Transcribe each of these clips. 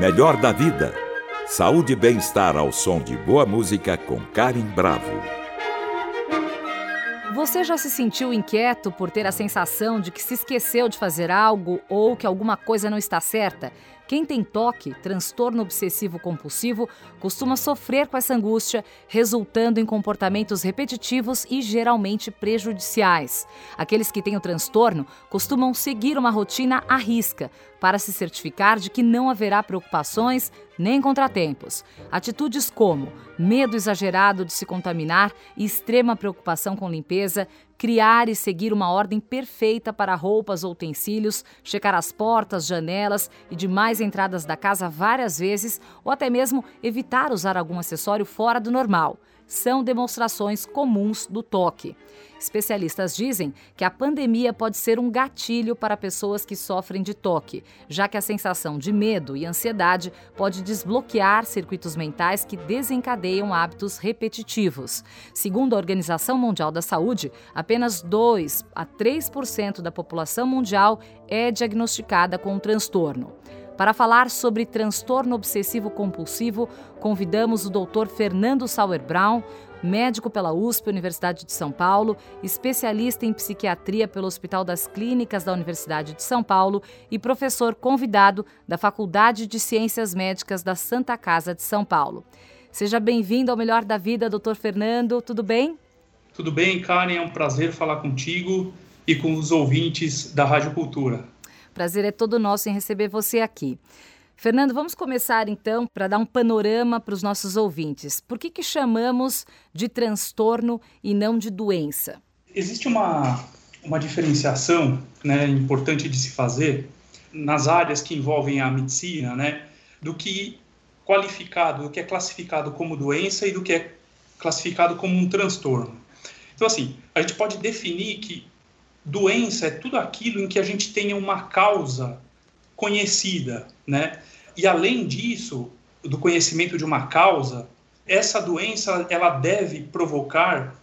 Melhor da vida. Saúde e bem-estar ao som de boa música com Karen Bravo. Você já se sentiu inquieto por ter a sensação de que se esqueceu de fazer algo ou que alguma coisa não está certa? Quem tem toque, transtorno obsessivo compulsivo, costuma sofrer com essa angústia, resultando em comportamentos repetitivos e geralmente prejudiciais. Aqueles que têm o transtorno costumam seguir uma rotina à risca para se certificar de que não haverá preocupações nem contratempos. Atitudes como medo exagerado de se contaminar e extrema preocupação com limpeza, criar e seguir uma ordem perfeita para roupas ou utensílios, checar as portas, janelas e demais entradas da casa várias vezes ou até mesmo evitar usar algum acessório fora do normal são demonstrações comuns do toque. Especialistas dizem que a pandemia pode ser um gatilho para pessoas que sofrem de toque, já que a sensação de medo e ansiedade pode desbloquear circuitos mentais que desencadeiam hábitos repetitivos. Segundo a Organização Mundial da Saúde, apenas 2 a 3% da população mundial é diagnosticada com um transtorno. Para falar sobre transtorno obsessivo compulsivo, convidamos o Dr. Fernando Sauer Brown, médico pela USP, Universidade de São Paulo, especialista em psiquiatria pelo Hospital das Clínicas da Universidade de São Paulo e professor convidado da Faculdade de Ciências Médicas da Santa Casa de São Paulo. Seja bem-vindo ao Melhor da Vida, doutor Fernando. Tudo bem? Tudo bem, Karen. É um prazer falar contigo e com os ouvintes da Rádio Cultura. Prazer é todo nosso em receber você aqui. Fernando, vamos começar então para dar um panorama para os nossos ouvintes. Por que, que chamamos de transtorno e não de doença? Existe uma, uma diferenciação né, importante de se fazer nas áreas que envolvem a medicina, né, do que qualificado, do que é classificado como doença e do que é classificado como um transtorno. Então, assim, a gente pode definir que doença é tudo aquilo em que a gente tenha uma causa conhecida, né? E além disso, do conhecimento de uma causa, essa doença ela deve provocar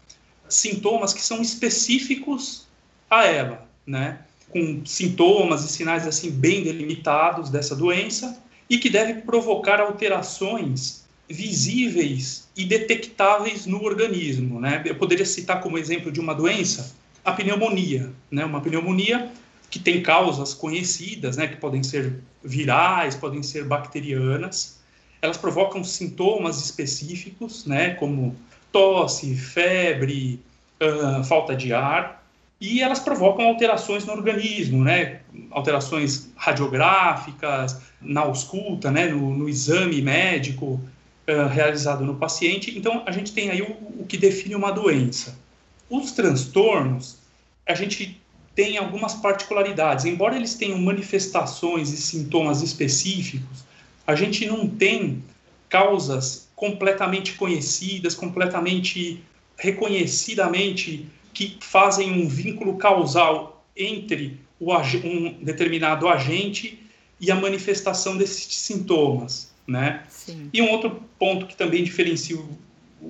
sintomas que são específicos a ela, né? Com sintomas e sinais assim bem delimitados dessa doença e que deve provocar alterações visíveis e detectáveis no organismo, né? Eu poderia citar como exemplo de uma doença a pneumonia, né? Uma pneumonia que tem causas conhecidas, né? Que podem ser virais, podem ser bacterianas. Elas provocam sintomas específicos, né? Como tosse, febre, uh, falta de ar, e elas provocam alterações no organismo, né? Alterações radiográficas, na ausculta, né? No, no exame médico uh, realizado no paciente. Então, a gente tem aí o, o que define uma doença. Os transtornos, a gente tem algumas particularidades. Embora eles tenham manifestações e sintomas específicos, a gente não tem causas completamente conhecidas, completamente reconhecidamente que fazem um vínculo causal entre o, um determinado agente e a manifestação desses sintomas, né? Sim. E um outro ponto que também diferencia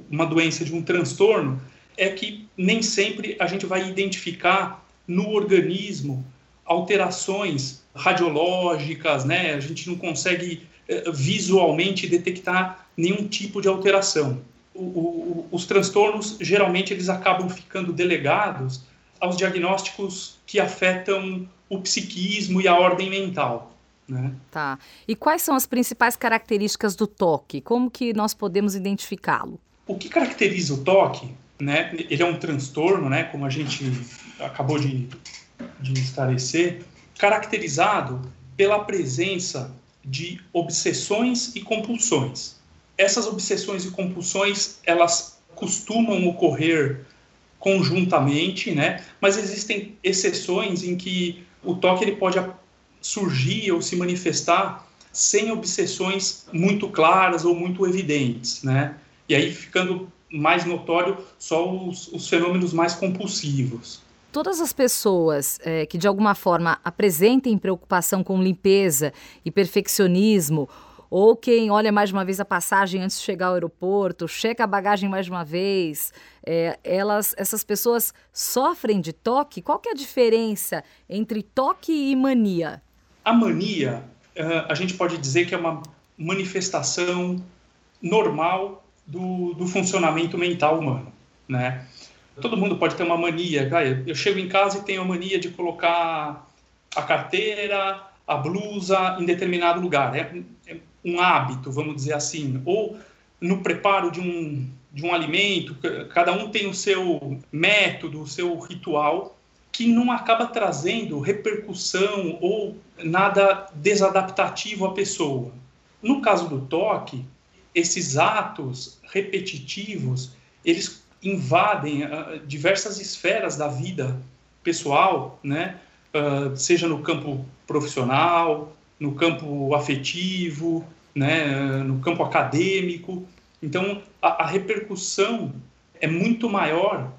uma doença de um transtorno é que nem sempre a gente vai identificar no organismo alterações radiológicas, né? A gente não consegue eh, visualmente detectar nenhum tipo de alteração. O, o, os transtornos geralmente eles acabam ficando delegados aos diagnósticos que afetam o psiquismo e a ordem mental. Né? Tá. E quais são as principais características do toque? Como que nós podemos identificá-lo? O que caracteriza o toque né, ele é um transtorno, né, como a gente acabou de, de esclarecer, caracterizado pela presença de obsessões e compulsões. Essas obsessões e compulsões, elas costumam ocorrer conjuntamente, né? Mas existem exceções em que o toque ele pode surgir ou se manifestar sem obsessões muito claras ou muito evidentes, né? E aí ficando mais notório só os, os fenômenos mais compulsivos. Todas as pessoas é, que de alguma forma apresentem preocupação com limpeza e perfeccionismo, ou quem olha mais uma vez a passagem antes de chegar ao aeroporto, checa a bagagem mais uma vez, é, elas, essas pessoas sofrem de toque? Qual que é a diferença entre toque e mania? A mania, uh, a gente pode dizer que é uma manifestação normal do, do funcionamento mental humano, né? Todo mundo pode ter uma mania. Eu chego em casa e tenho a mania de colocar a carteira, a blusa em determinado lugar. É, é um hábito, vamos dizer assim. Ou no preparo de um, de um alimento, cada um tem o seu método, o seu ritual, que não acaba trazendo repercussão ou nada desadaptativo à pessoa. No caso do toque, esses atos repetitivos, eles invadem uh, diversas esferas da vida pessoal, né? Uh, seja no campo profissional, no campo afetivo, né? Uh, no campo acadêmico. Então, a, a repercussão é muito maior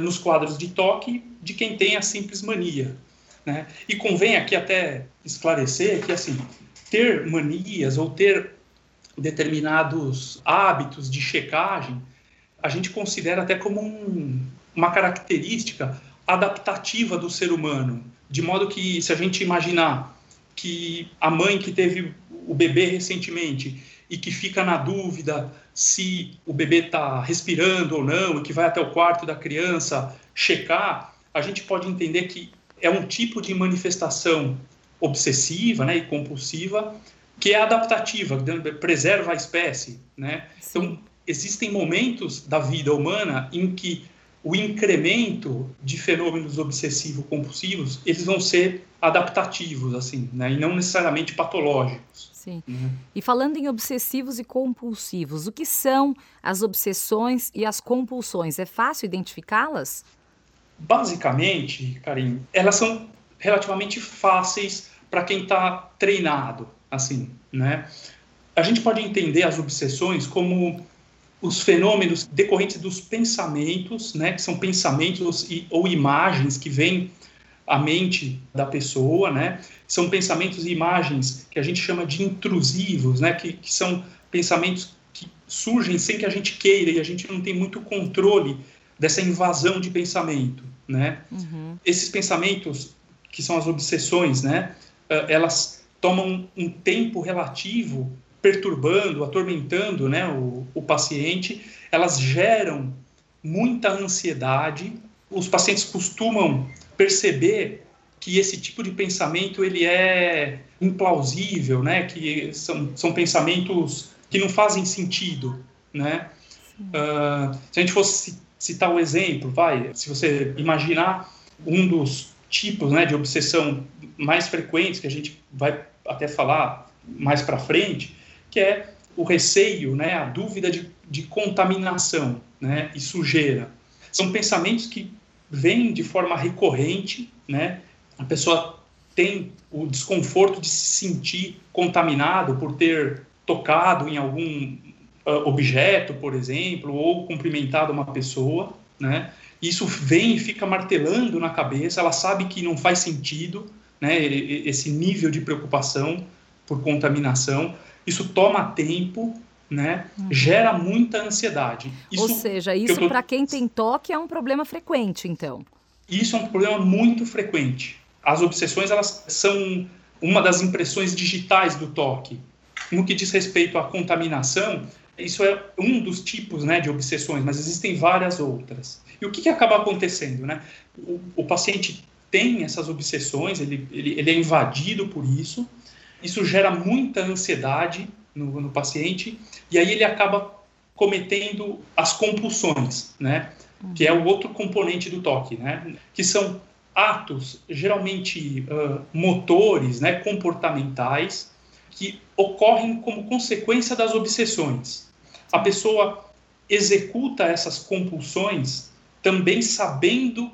nos quadros de toque de quem tem a simples mania. Né? E convém aqui até esclarecer que, assim, ter manias ou ter determinados hábitos de checagem a gente considera até como um, uma característica adaptativa do ser humano, de modo que se a gente imaginar que a mãe que teve o bebê recentemente e que fica na dúvida se o bebê está respirando ou não, e que vai até o quarto da criança checar, a gente pode entender que é um tipo de manifestação obsessiva né, e compulsiva que é adaptativa, preserva a espécie. Né? Então, existem momentos da vida humana em que o incremento de fenômenos obsessivo-compulsivos eles vão ser adaptativos, assim, né? e não necessariamente patológicos. Sim. Uhum. E falando em obsessivos e compulsivos, o que são as obsessões e as compulsões? É fácil identificá-las? Basicamente, Karim, elas são relativamente fáceis para quem está treinado, assim, né? A gente pode entender as obsessões como os fenômenos decorrentes dos pensamentos, né, que são pensamentos e, ou imagens que vêm à mente da pessoa, né, são pensamentos e imagens que a gente chama de intrusivos, né, que, que são pensamentos que surgem sem que a gente queira e a gente não tem muito controle dessa invasão de pensamento, né. Uhum. Esses pensamentos que são as obsessões, né, eh, elas tomam um tempo relativo perturbando, atormentando né, o, o paciente, elas geram muita ansiedade. Os pacientes costumam perceber que esse tipo de pensamento ele é implausível, né? Que são, são pensamentos que não fazem sentido, né? Uh, se a gente fosse citar o um exemplo, vai, se você imaginar um dos tipos, né, de obsessão mais frequentes que a gente vai até falar mais para frente, que é o receio, né, a dúvida de, de contaminação né, e sujeira. São pensamentos que vêm de forma recorrente, né, a pessoa tem o desconforto de se sentir contaminado por ter tocado em algum uh, objeto, por exemplo, ou cumprimentado uma pessoa, né? Isso vem e fica martelando na cabeça, ela sabe que não faz sentido, né, esse nível de preocupação por contaminação, isso toma tempo, né? Uhum. Gera muita ansiedade. Isso Ou seja, isso tô... para quem tem toque é um problema frequente, então. Isso é um problema muito frequente. As obsessões elas são uma das impressões digitais do toque. No que diz respeito à contaminação, isso é um dos tipos né, de obsessões, mas existem várias outras. E o que, que acaba acontecendo? Né? O, o paciente tem essas obsessões, ele, ele, ele é invadido por isso, isso gera muita ansiedade no, no paciente e aí ele acaba cometendo as compulsões, né? Que é o outro componente do toque, né? Que são atos geralmente uh, motores, né? Comportamentais que ocorrem como consequência das obsessões. A pessoa executa essas compulsões também sabendo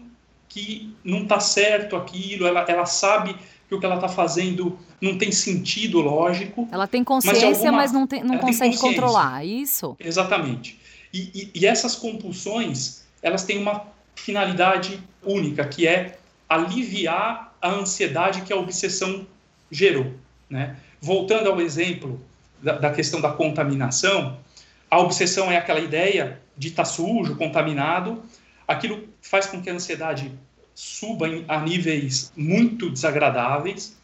que não está certo aquilo, ela, ela sabe que o que ela está fazendo não tem sentido lógico. Ela tem consciência, mas, alguma, mas não, tem, não consegue controlar, isso? Exatamente. E, e, e essas compulsões, elas têm uma finalidade única, que é aliviar a ansiedade que a obsessão gerou. Né? Voltando ao exemplo da, da questão da contaminação, a obsessão é aquela ideia de estar tá sujo, contaminado, aquilo faz com que a ansiedade suba a níveis muito desagradáveis,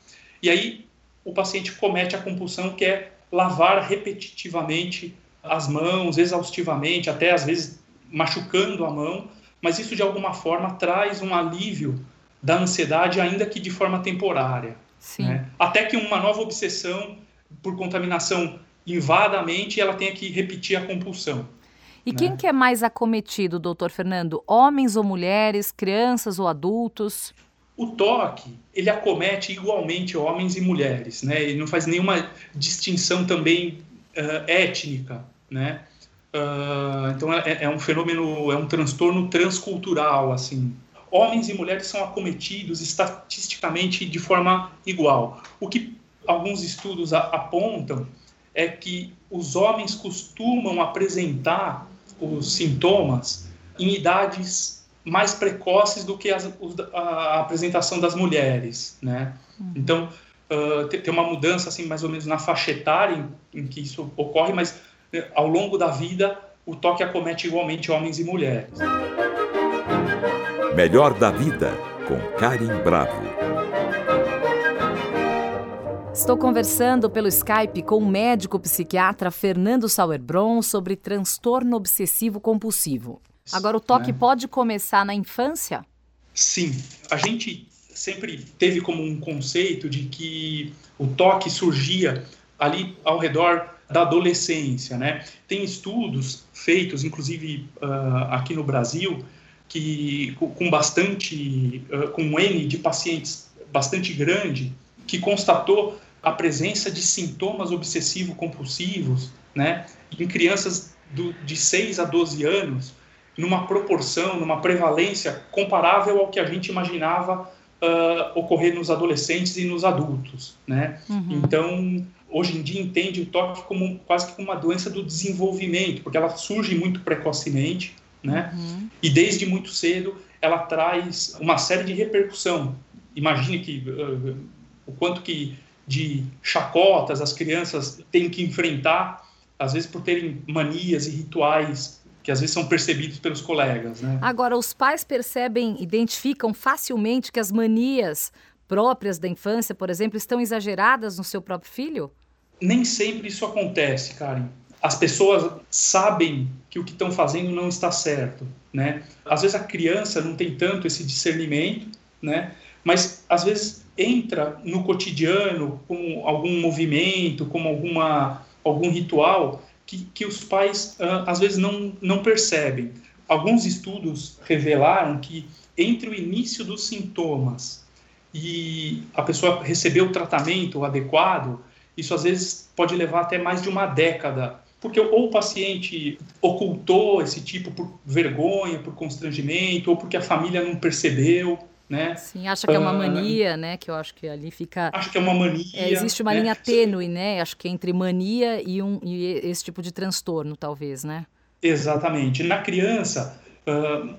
e aí o paciente comete a compulsão que é lavar repetitivamente as mãos, exaustivamente, até às vezes machucando a mão, mas isso de alguma forma traz um alívio da ansiedade, ainda que de forma temporária. Né? Até que uma nova obsessão por contaminação invada a mente e ela tenha que repetir a compulsão. E né? quem que é mais acometido, doutor Fernando? Homens ou mulheres, crianças ou adultos? O toque, ele acomete igualmente homens e mulheres, né? Ele não faz nenhuma distinção também uh, étnica, né? Uh, então é, é, um fenômeno, é um transtorno transcultural, assim. Homens e mulheres são acometidos estatisticamente de forma igual. O que alguns estudos apontam é que os homens costumam apresentar os sintomas em idades mais precoces do que as, a apresentação das mulheres, né? Uhum. Então, uh, tem uma mudança, assim, mais ou menos na faixa etária em, em que isso ocorre, mas né, ao longo da vida o toque acomete igualmente homens e mulheres. Melhor da Vida, com Karim Bravo. Estou conversando pelo Skype com o médico psiquiatra Fernando Sauerbron sobre transtorno obsessivo compulsivo. Agora, o toque né? pode começar na infância? Sim. A gente sempre teve como um conceito de que o toque surgia ali ao redor da adolescência, né? Tem estudos feitos, inclusive uh, aqui no Brasil, que com bastante, uh, com um N de pacientes bastante grande, que constatou a presença de sintomas obsessivo-compulsivos né, em crianças do, de 6 a 12 anos, numa proporção, numa prevalência comparável ao que a gente imaginava uh, ocorrer nos adolescentes e nos adultos. Né? Uhum. Então, hoje em dia, entende o toque como quase que como uma doença do desenvolvimento, porque ela surge muito precocemente, né? Uhum. e desde muito cedo ela traz uma série de repercussão. Imagine que uh, o quanto que de chacotas as crianças têm que enfrentar, às vezes por terem manias e rituais que às vezes são percebidos pelos colegas. Né? Agora, os pais percebem, identificam facilmente que as manias próprias da infância, por exemplo, estão exageradas no seu próprio filho? Nem sempre isso acontece, Karen. As pessoas sabem que o que estão fazendo não está certo, né? Às vezes a criança não tem tanto esse discernimento, né? Mas às vezes entra no cotidiano com algum movimento, como alguma, algum ritual que, que os pais uh, às vezes não, não percebem. Alguns estudos revelaram que entre o início dos sintomas e a pessoa receber o tratamento adequado, isso às vezes pode levar até mais de uma década porque ou o paciente ocultou esse tipo por vergonha, por constrangimento, ou porque a família não percebeu, né? Sim, acha que é uma ah, mania, né? Que eu acho que ali fica. Acho que é uma mania. É, existe uma né? linha tênue, né? Acho que entre mania e, um, e esse tipo de transtorno, talvez, né? Exatamente. Na criança,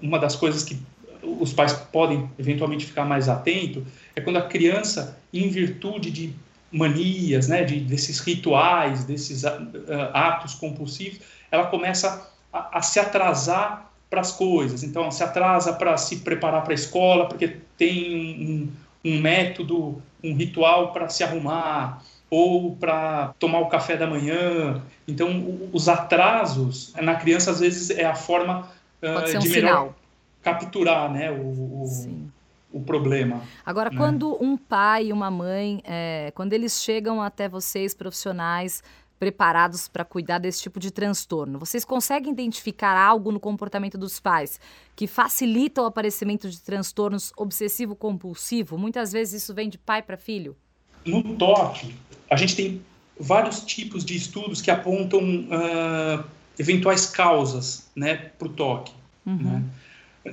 uma das coisas que os pais podem eventualmente ficar mais atento é quando a criança, em virtude de manias, né, de, desses rituais, desses atos compulsivos, ela começa a, a se atrasar para as coisas. Então, se atrasa para se preparar para a escola, porque tem um, um método, um ritual para se arrumar, ou para tomar o café da manhã. Então, os atrasos na criança, às vezes, é a forma uh, de melhor capturar né, o, o, o, problema. Agora, né? quando um pai e uma mãe, é, quando eles chegam até vocês, profissionais, preparados para cuidar desse tipo de transtorno? Vocês conseguem identificar algo no comportamento dos pais que facilita o aparecimento de transtornos obsessivo-compulsivo? Muitas vezes isso vem de pai para filho. No toque, a gente tem vários tipos de estudos que apontam uh, eventuais causas né, para o toque. Uhum. Né?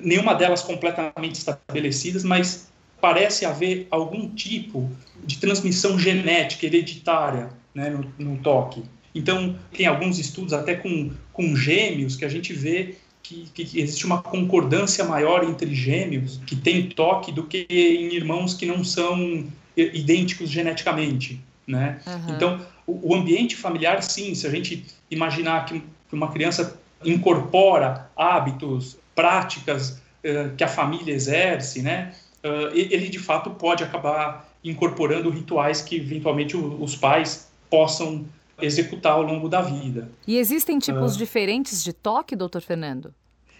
Nenhuma delas completamente estabelecidas, mas parece haver algum tipo de transmissão genética hereditária né, no, no toque. Então, tem alguns estudos até com, com gêmeos que a gente vê que, que, existe uma concordância maior entre gêmeos que têm toque do que em irmãos que não são idênticos geneticamente, né? Uhum. Então, o, o, ambiente familiar, sim, se a gente imaginar que, que uma criança incorpora hábitos, práticas uh, que a família exerce, né? Uh, ele, de fato, pode acabar incorporando rituais que, eventualmente, os pais possam executar ao longo da vida. E existem tipos uh, diferentes de toque, doutor Fernando?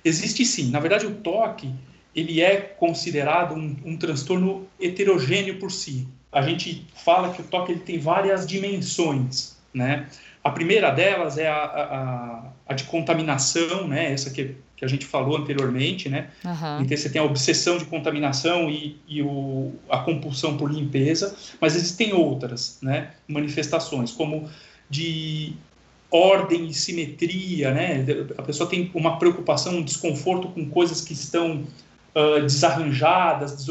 Existe sim. Na verdade, o toque ele é considerado um, um transtorno heterogêneo por si. A gente fala que o toque ele tem várias dimensões, né? A primeira delas é a, a, a de contaminação, né? Essa que, que a gente falou anteriormente, né? Uhum. Então você tem a obsessão de contaminação e, e o, a compulsão por limpeza, mas existem outras, né? Manifestações como de ordem e simetria, né? A pessoa tem uma preocupação, um desconforto com coisas que estão uh, desarranjadas,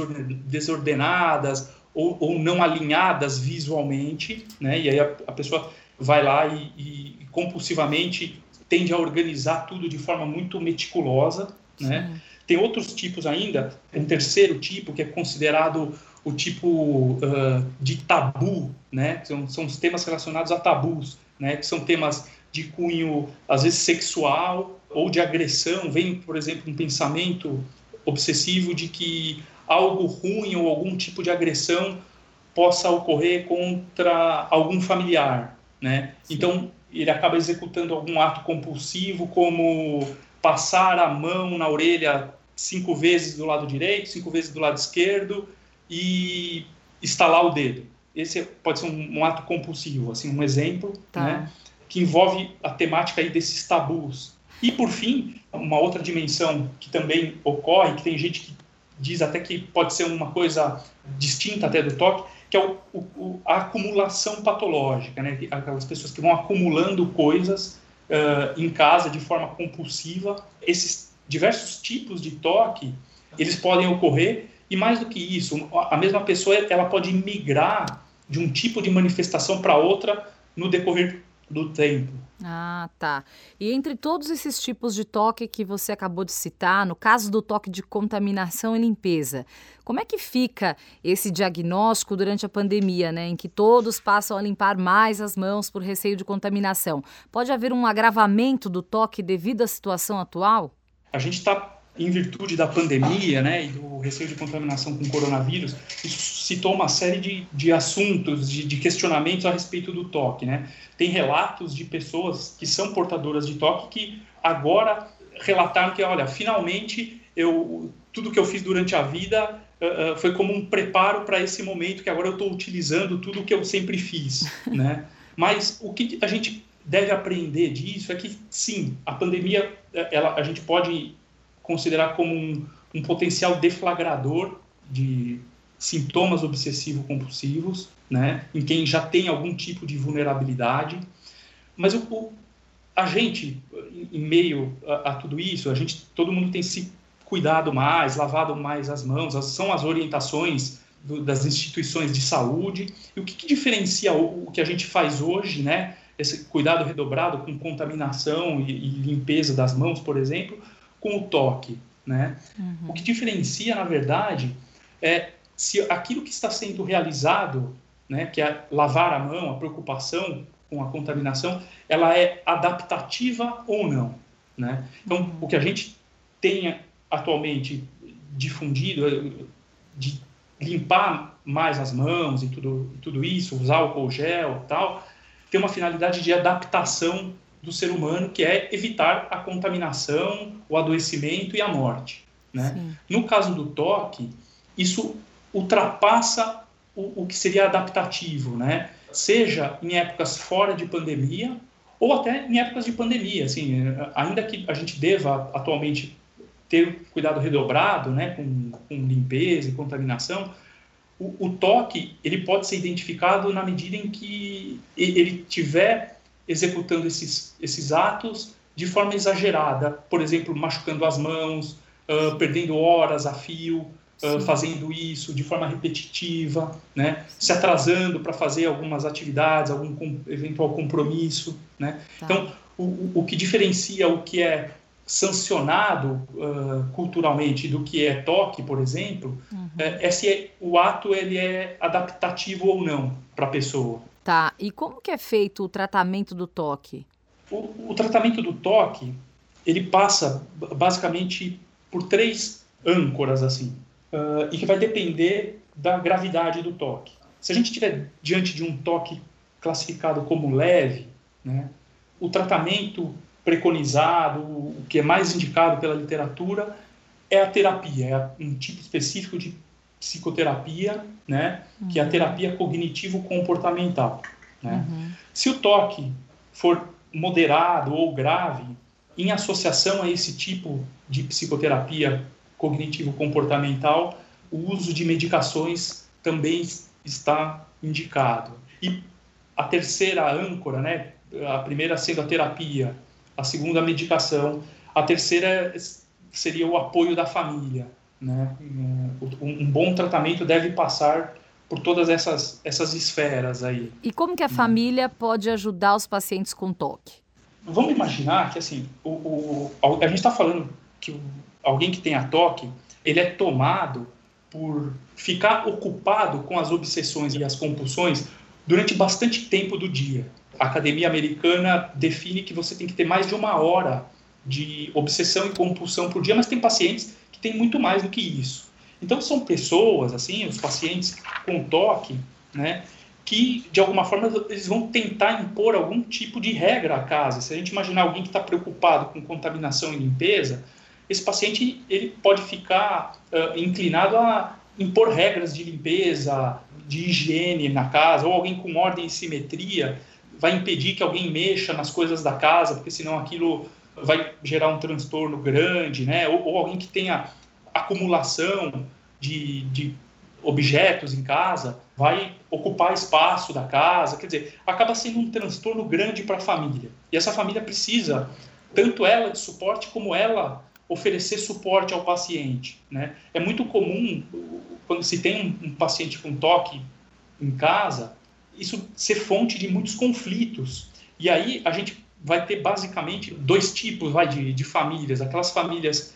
desordenadas ou, ou, não alinhadas visualmente, né? E aí a, a pessoa vai lá e, e, compulsivamente tende a organizar tudo de forma muito meticulosa, né? Tem outros tipos ainda, um terceiro tipo que é considerado o tipo uh, de tabu, né? São, são os temas relacionados a tabus, né? Que são temas de cunho às vezes sexual ou de agressão. Vem, por exemplo, um pensamento obsessivo de que algo ruim ou algum tipo de agressão possa ocorrer contra algum familiar, né? Então ele acaba executando algum ato compulsivo, como passar a mão na orelha cinco vezes do lado direito, cinco vezes do lado esquerdo e estalar o dedo. Esse pode ser um, um ato compulsivo, assim, um exemplo, tá. né? Que envolve a temática aí desses tabus. E por fim, uma outra dimensão que também ocorre, que tem gente que diz até que pode ser uma coisa distinta até do toque, que é o, o, a acumulação patológica, né? Aquelas pessoas que vão acumulando coisas uh, em casa de forma compulsiva. Esses diversos tipos de toque, eles podem ocorrer e mais do que isso, a mesma pessoa ela pode migrar de um tipo de manifestação para outra no decorrer do tempo. Ah, tá. E entre todos esses tipos de toque que você acabou de citar, no caso do toque de contaminação e limpeza, como é que fica esse diagnóstico durante a pandemia, né, em que todos passam a limpar mais as mãos por receio de contaminação? Pode haver um agravamento do toque devido à situação atual? A gente está em virtude da pandemia né, e do receio de contaminação com coronavírus, isso citou uma série de, de assuntos, de, de, questionamentos a respeito do toque. Né? Tem relatos de pessoas que são portadoras de toque que agora relataram que, olha, finalmente eu, tudo que eu fiz durante a vida uh, foi como um preparo para esse momento que agora eu estou utilizando tudo que eu sempre fiz. né? Mas o que a gente deve aprender disso é que, sim, a pandemia, ela, a gente pode considerar como um, um potencial deflagrador de sintomas obsessivo-compulsivos, né, em quem já tem algum tipo de vulnerabilidade. Mas o, o a gente, em meio a, a, tudo isso, a gente, todo mundo tem se cuidado mais, lavado mais as mãos, são as orientações do, das instituições de saúde. E o que, que diferencia o, o, que a gente faz hoje, né, esse cuidado redobrado com contaminação e, e limpeza das mãos, por exemplo, com o toque. Né? Uhum. O que diferencia, na verdade, é se aquilo que está sendo realizado, né, que é lavar a mão, a preocupação com a contaminação, ela é adaptativa ou não. Né? Então, uhum. o que a gente tem atualmente difundido é de limpar mais as mãos e tudo, tudo isso, usar álcool gel tal, tem uma finalidade de adaptação do ser humano, que é evitar a contaminação, o adoecimento e a morte. Né? No caso do toque, isso ultrapassa o, o que seria adaptativo, né? seja em épocas fora de pandemia ou até em épocas de pandemia. Assim, ainda que a gente deva atualmente ter cuidado redobrado né, com, com limpeza e contaminação, o, o, toque ele pode ser identificado na medida em que ele tiver executando esses, esses atos de forma exagerada, por exemplo, machucando as mãos, uh, perdendo horas a fio, uh, fazendo isso de forma repetitiva, né? se atrasando para fazer algumas atividades, algum com, eventual compromisso. Né? Tá. Então, o, o que diferencia o que é sancionado uh, culturalmente do que é toque, por exemplo, uhum. é, é se é, o ato ele é adaptativo ou não para a pessoa. Tá. E como que é feito o tratamento do toque? O, o tratamento do toque, ele passa basicamente por três âncoras, assim, uh, e que vai depender da gravidade do toque. Se a gente estiver diante de um toque classificado como leve, Né? O tratamento preconizado, o que é mais indicado pela literatura, é a terapia, é um tipo específico de psicoterapia, né, uhum. que é a terapia cognitivo-comportamental. Né? Uhum. Se o toque for moderado ou grave, em associação a esse tipo de psicoterapia cognitivo-comportamental, o uso de medicações também está indicado. E a terceira âncora, né, a primeira sendo a terapia, a segunda a medicação, a terceira seria o apoio da família. Né? Um bom tratamento deve passar por todas essas, essas esferas aí. E como que a família pode ajudar os pacientes com toque? Vamos imaginar que assim, o, o a gente está falando que alguém que tenha toque, ele é tomado por ficar ocupado com as obsessões e as compulsões durante bastante tempo do dia. A Academia Americana define que você tem que ter mais de uma hora de obsessão e compulsão por dia, mas tem pacientes têm muito mais do que isso. Então são pessoas, assim, os pacientes com toque, né, que de alguma forma eles vão tentar impor algum tipo de regra à casa. Se a gente imaginar alguém que está preocupado com contaminação e limpeza, esse paciente ele pode ficar uh, inclinado a impor regras de limpeza, de higiene na casa, ou alguém com ordem e simetria vai impedir que alguém mexa nas coisas da casa, porque senão aquilo vai gerar um transtorno grande, né? Ou, ou alguém que tenha acumulação de, de objetos em casa vai ocupar espaço da casa, quer dizer, acaba sendo um transtorno grande para a família. E essa família precisa, tanto ela de suporte, como ela oferecer suporte ao paciente. Né? É muito comum, quando se tem um, um paciente com toque em casa, isso ser fonte de muitos conflitos. E aí a gente vai ter basicamente dois tipos vai, de, de famílias: aquelas famílias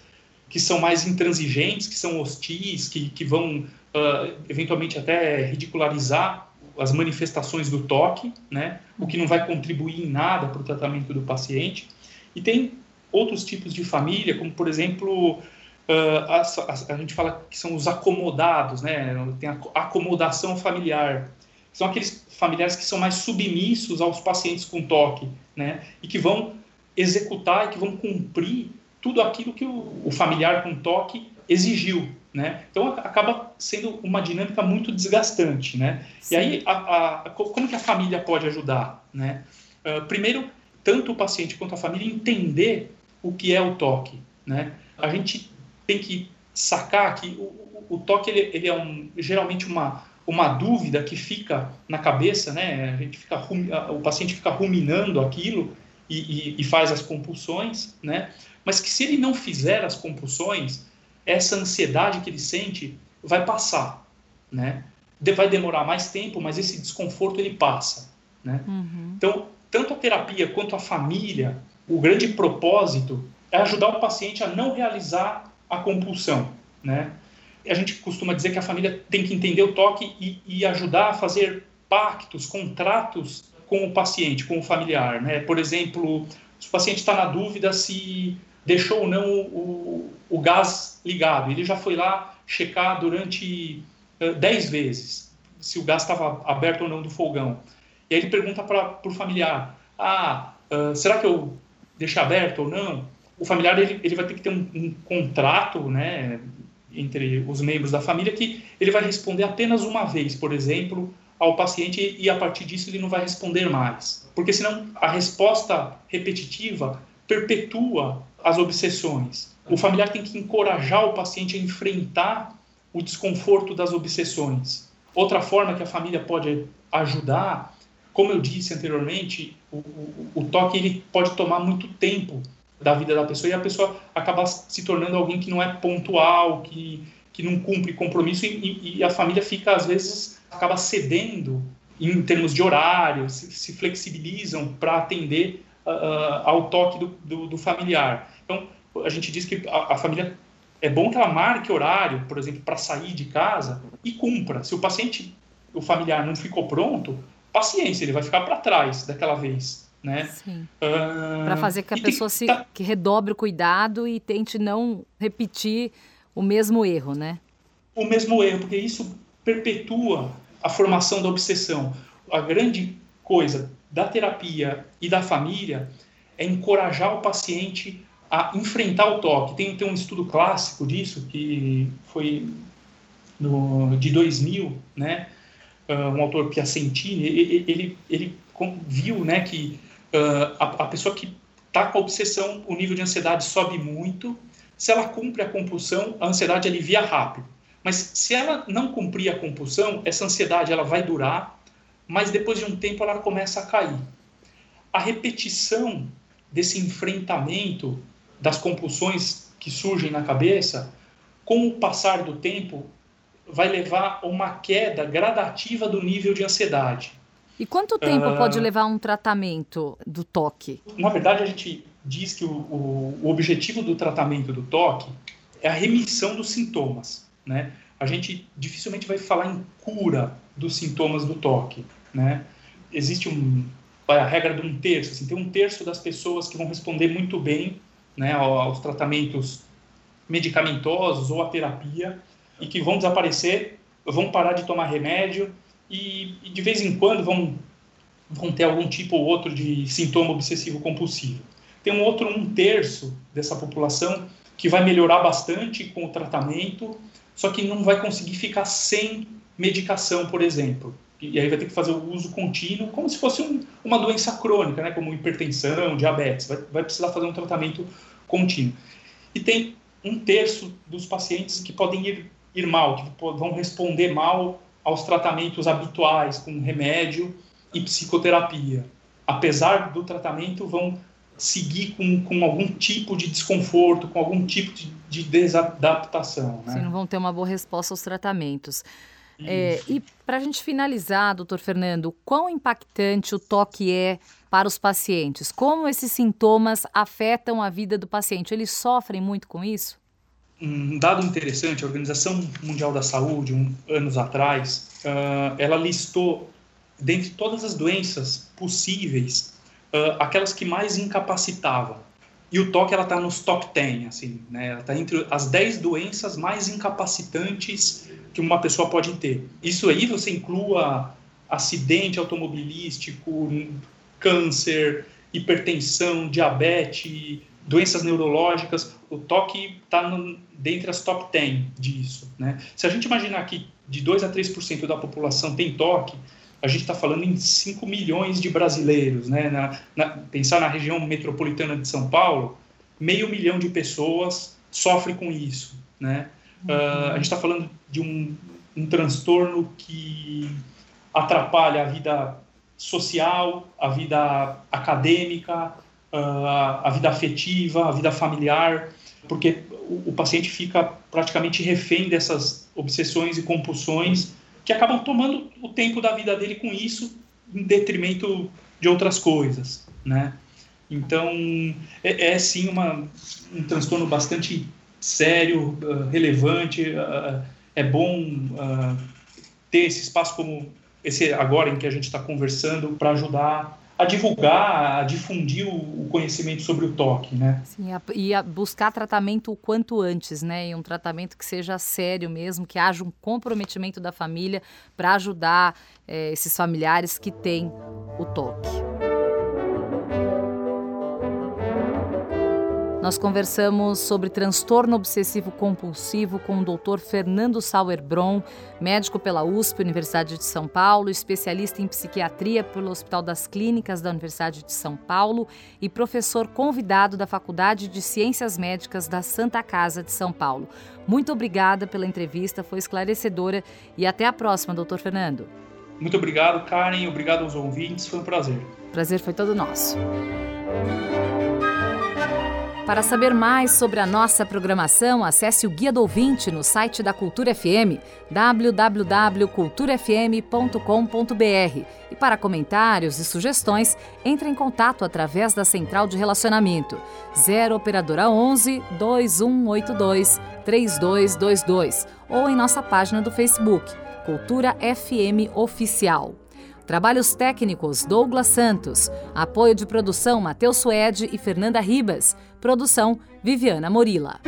que são mais intransigentes, que são hostis, que, que vão uh, eventualmente até ridicularizar as manifestações do toque, né? o que não vai contribuir em nada para o tratamento do paciente. E tem outros tipos de família, como por exemplo, uh, a, a, a, gente fala que são os acomodados, né? tem a acomodação familiar, são aqueles familiares que são mais submissos aos pacientes com toque, né? E que vão executar e que vão cumprir tudo aquilo que o, o familiar com toque exigiu, né? Então acaba sendo uma dinâmica muito desgastante, né? Sim. E aí, a, a, como que a família pode ajudar, né? Uh, primeiro, tanto o paciente quanto a família entender o que é o toque, né? A gente tem que sacar que o, o toque ele, ele é um, geralmente uma uma dúvida que fica na cabeça, né? A gente fica, o paciente fica ruminando aquilo e, e, e, faz as compulsões, né? Mas que se ele não fizer as compulsões, essa ansiedade que ele sente vai passar, né? Vai demorar mais tempo, mas esse desconforto ele passa, né? Uhum. Então, tanto a terapia quanto a família, o grande propósito é ajudar o paciente a não realizar a compulsão, né? A gente costuma dizer que a família tem que entender o toque e, e ajudar a fazer pactos, contratos com o paciente, com o familiar. Né? Por exemplo, se o paciente está na dúvida se deixou ou não o, o, gás ligado, ele já foi lá checar durante uh, 10 vezes se o gás estava aberto ou não do fogão. E aí ele pergunta para o familiar: Ah, uh, será que eu deixei aberto ou não? O familiar ele, ele vai ter que ter um, um contrato, né? Entre os membros da família que ele vai responder apenas uma vez, por exemplo, ao paciente e a partir disso ele não vai responder mais. Porque senão a resposta repetitiva perpetua as obsessões. O familiar tem que encorajar o paciente a enfrentar o desconforto das obsessões. Outra forma que a família pode ajudar, como eu disse anteriormente, o, o, o toque ele pode tomar muito tempo da vida da pessoa e a pessoa acaba se tornando alguém que não é pontual, que, que não cumpre compromisso e, e a família fica, às vezes, acaba cedendo em termos de horário, se, se flexibilizam para atender uh, ao toque do, do, do, familiar. Então, a gente diz que a, a família é bom que ela marque horário, por exemplo, para sair de casa e cumpra. Se o paciente, o familiar não ficou pronto, paciência, ele vai ficar para trás daquela vez né? Uh, para fazer que a pessoa se tá... que redobre o cuidado e tente não repetir o mesmo erro, né? O mesmo erro, porque isso perpetua a formação da obsessão. A grande coisa da terapia e da família é encorajar o paciente a enfrentar o toque. Tem, tem um estudo clássico disso, que foi no, de 2000, né? Um autor Piacentini, ele, ele, ele viu né, que uh, a, a pessoa que está com a obsessão, o nível de ansiedade sobe muito. Se ela cumpre a compulsão, a ansiedade alivia rápido. Mas se ela não cumprir a compulsão, essa ansiedade ela vai durar, mas depois de um tempo ela começa a cair. A repetição desse enfrentamento das compulsões que surgem na cabeça, com o passar do tempo, vai levar a uma queda gradativa do nível de ansiedade. E quanto tempo uh, pode levar um tratamento do toque? Na verdade, a gente diz que o, o, o, objetivo do tratamento do toque é a remissão dos sintomas. Né? A gente dificilmente vai falar em cura dos sintomas do toque. Né? Existe um, a regra de um terço. Assim, tem um terço das pessoas que vão responder muito bem né, aos tratamentos medicamentosos ou à terapia e que vão desaparecer, vão parar de tomar remédio e, e de vez em quando vão, vão ter algum tipo ou outro de sintoma obsessivo compulsivo. Tem um outro um terço dessa população que vai melhorar bastante com o tratamento, só que não vai conseguir ficar sem medicação, por exemplo. E aí vai ter que fazer o uso contínuo, como se fosse um, uma doença crônica, né, como hipertensão, diabetes. Vai, vai precisar fazer um tratamento contínuo. E tem um terço dos pacientes que podem ir, ir mal, que vão responder mal aos tratamentos habituais, com remédio e psicoterapia. Apesar do tratamento, vão seguir com, com algum tipo de desconforto, com algum tipo de, de desadaptação. Né? Sim, não vão ter uma boa resposta aos tratamentos. É, e para a gente finalizar, doutor Fernando, quão impactante o toque é para os pacientes? Como esses sintomas afetam a vida do paciente? Eles sofrem muito com isso? Um dado interessante, a Organização Mundial da Saúde, um, anos atrás, uh, ela listou, dentre todas as doenças possíveis, uh, aquelas que mais incapacitavam. E o toque ela está nos top 10, assim, né? Ela está entre as 10 doenças mais incapacitantes que uma pessoa pode ter. Isso aí você inclua acidente automobilístico, câncer, hipertensão, diabetes, doenças neurológicas. O toque está dentre as top 10 disso, né? Se a gente imaginar que de 2 a 3% da população tem toque, a gente está falando em 5 milhões de brasileiros, né? Na, na, pensar na região metropolitana de São Paulo, meio milhão de pessoas sofrem com isso, né? Uhum. Uh, a gente está falando de um, um transtorno que atrapalha a vida social, a vida acadêmica, uh, a vida afetiva, a vida familiar, porque o, o paciente fica praticamente refém dessas obsessões e compulsões que acabam tomando o tempo da vida dele com isso em detrimento de outras coisas, né? Então, é, é sim uma, um transtorno bastante sério, uh, relevante. Uh, é bom uh, ter esse espaço como esse agora em que a gente está conversando para ajudar a divulgar, a difundir o, conhecimento sobre o toque, né? Sim, e a buscar tratamento o quanto antes, né? E um tratamento que seja sério mesmo, que haja um comprometimento da família para ajudar é, esses familiares que têm o toque. Nós conversamos sobre transtorno obsessivo compulsivo com o Dr. Fernando Sauerbron, médico pela USP, Universidade de São Paulo, especialista em psiquiatria pelo Hospital das Clínicas da Universidade de São Paulo e professor convidado da Faculdade de Ciências Médicas da Santa Casa de São Paulo. Muito obrigada pela entrevista, foi esclarecedora e até a próxima, doutor Fernando. Muito obrigado, Karen, obrigado aos ouvintes, foi um prazer. Prazer foi todo nosso. Para saber mais sobre a nossa programação, acesse o Guia do Ouvinte no site da Cultura FM, www.culturafm.com.br. E para comentários e sugestões, entre em contato através da Central de Relacionamento 0 Operadora 11 2182 3222 ou em nossa página do Facebook, Cultura FM Oficial. Trabalhos técnicos Douglas Santos. Apoio de produção Matheus Suede e Fernanda Ribas. Produção Viviana Morila.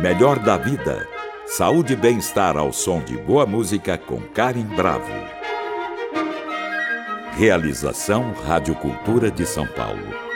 Melhor da vida. Saúde e bem-estar ao som de boa música com Karen Bravo. Realização Rádio Cultura de São Paulo.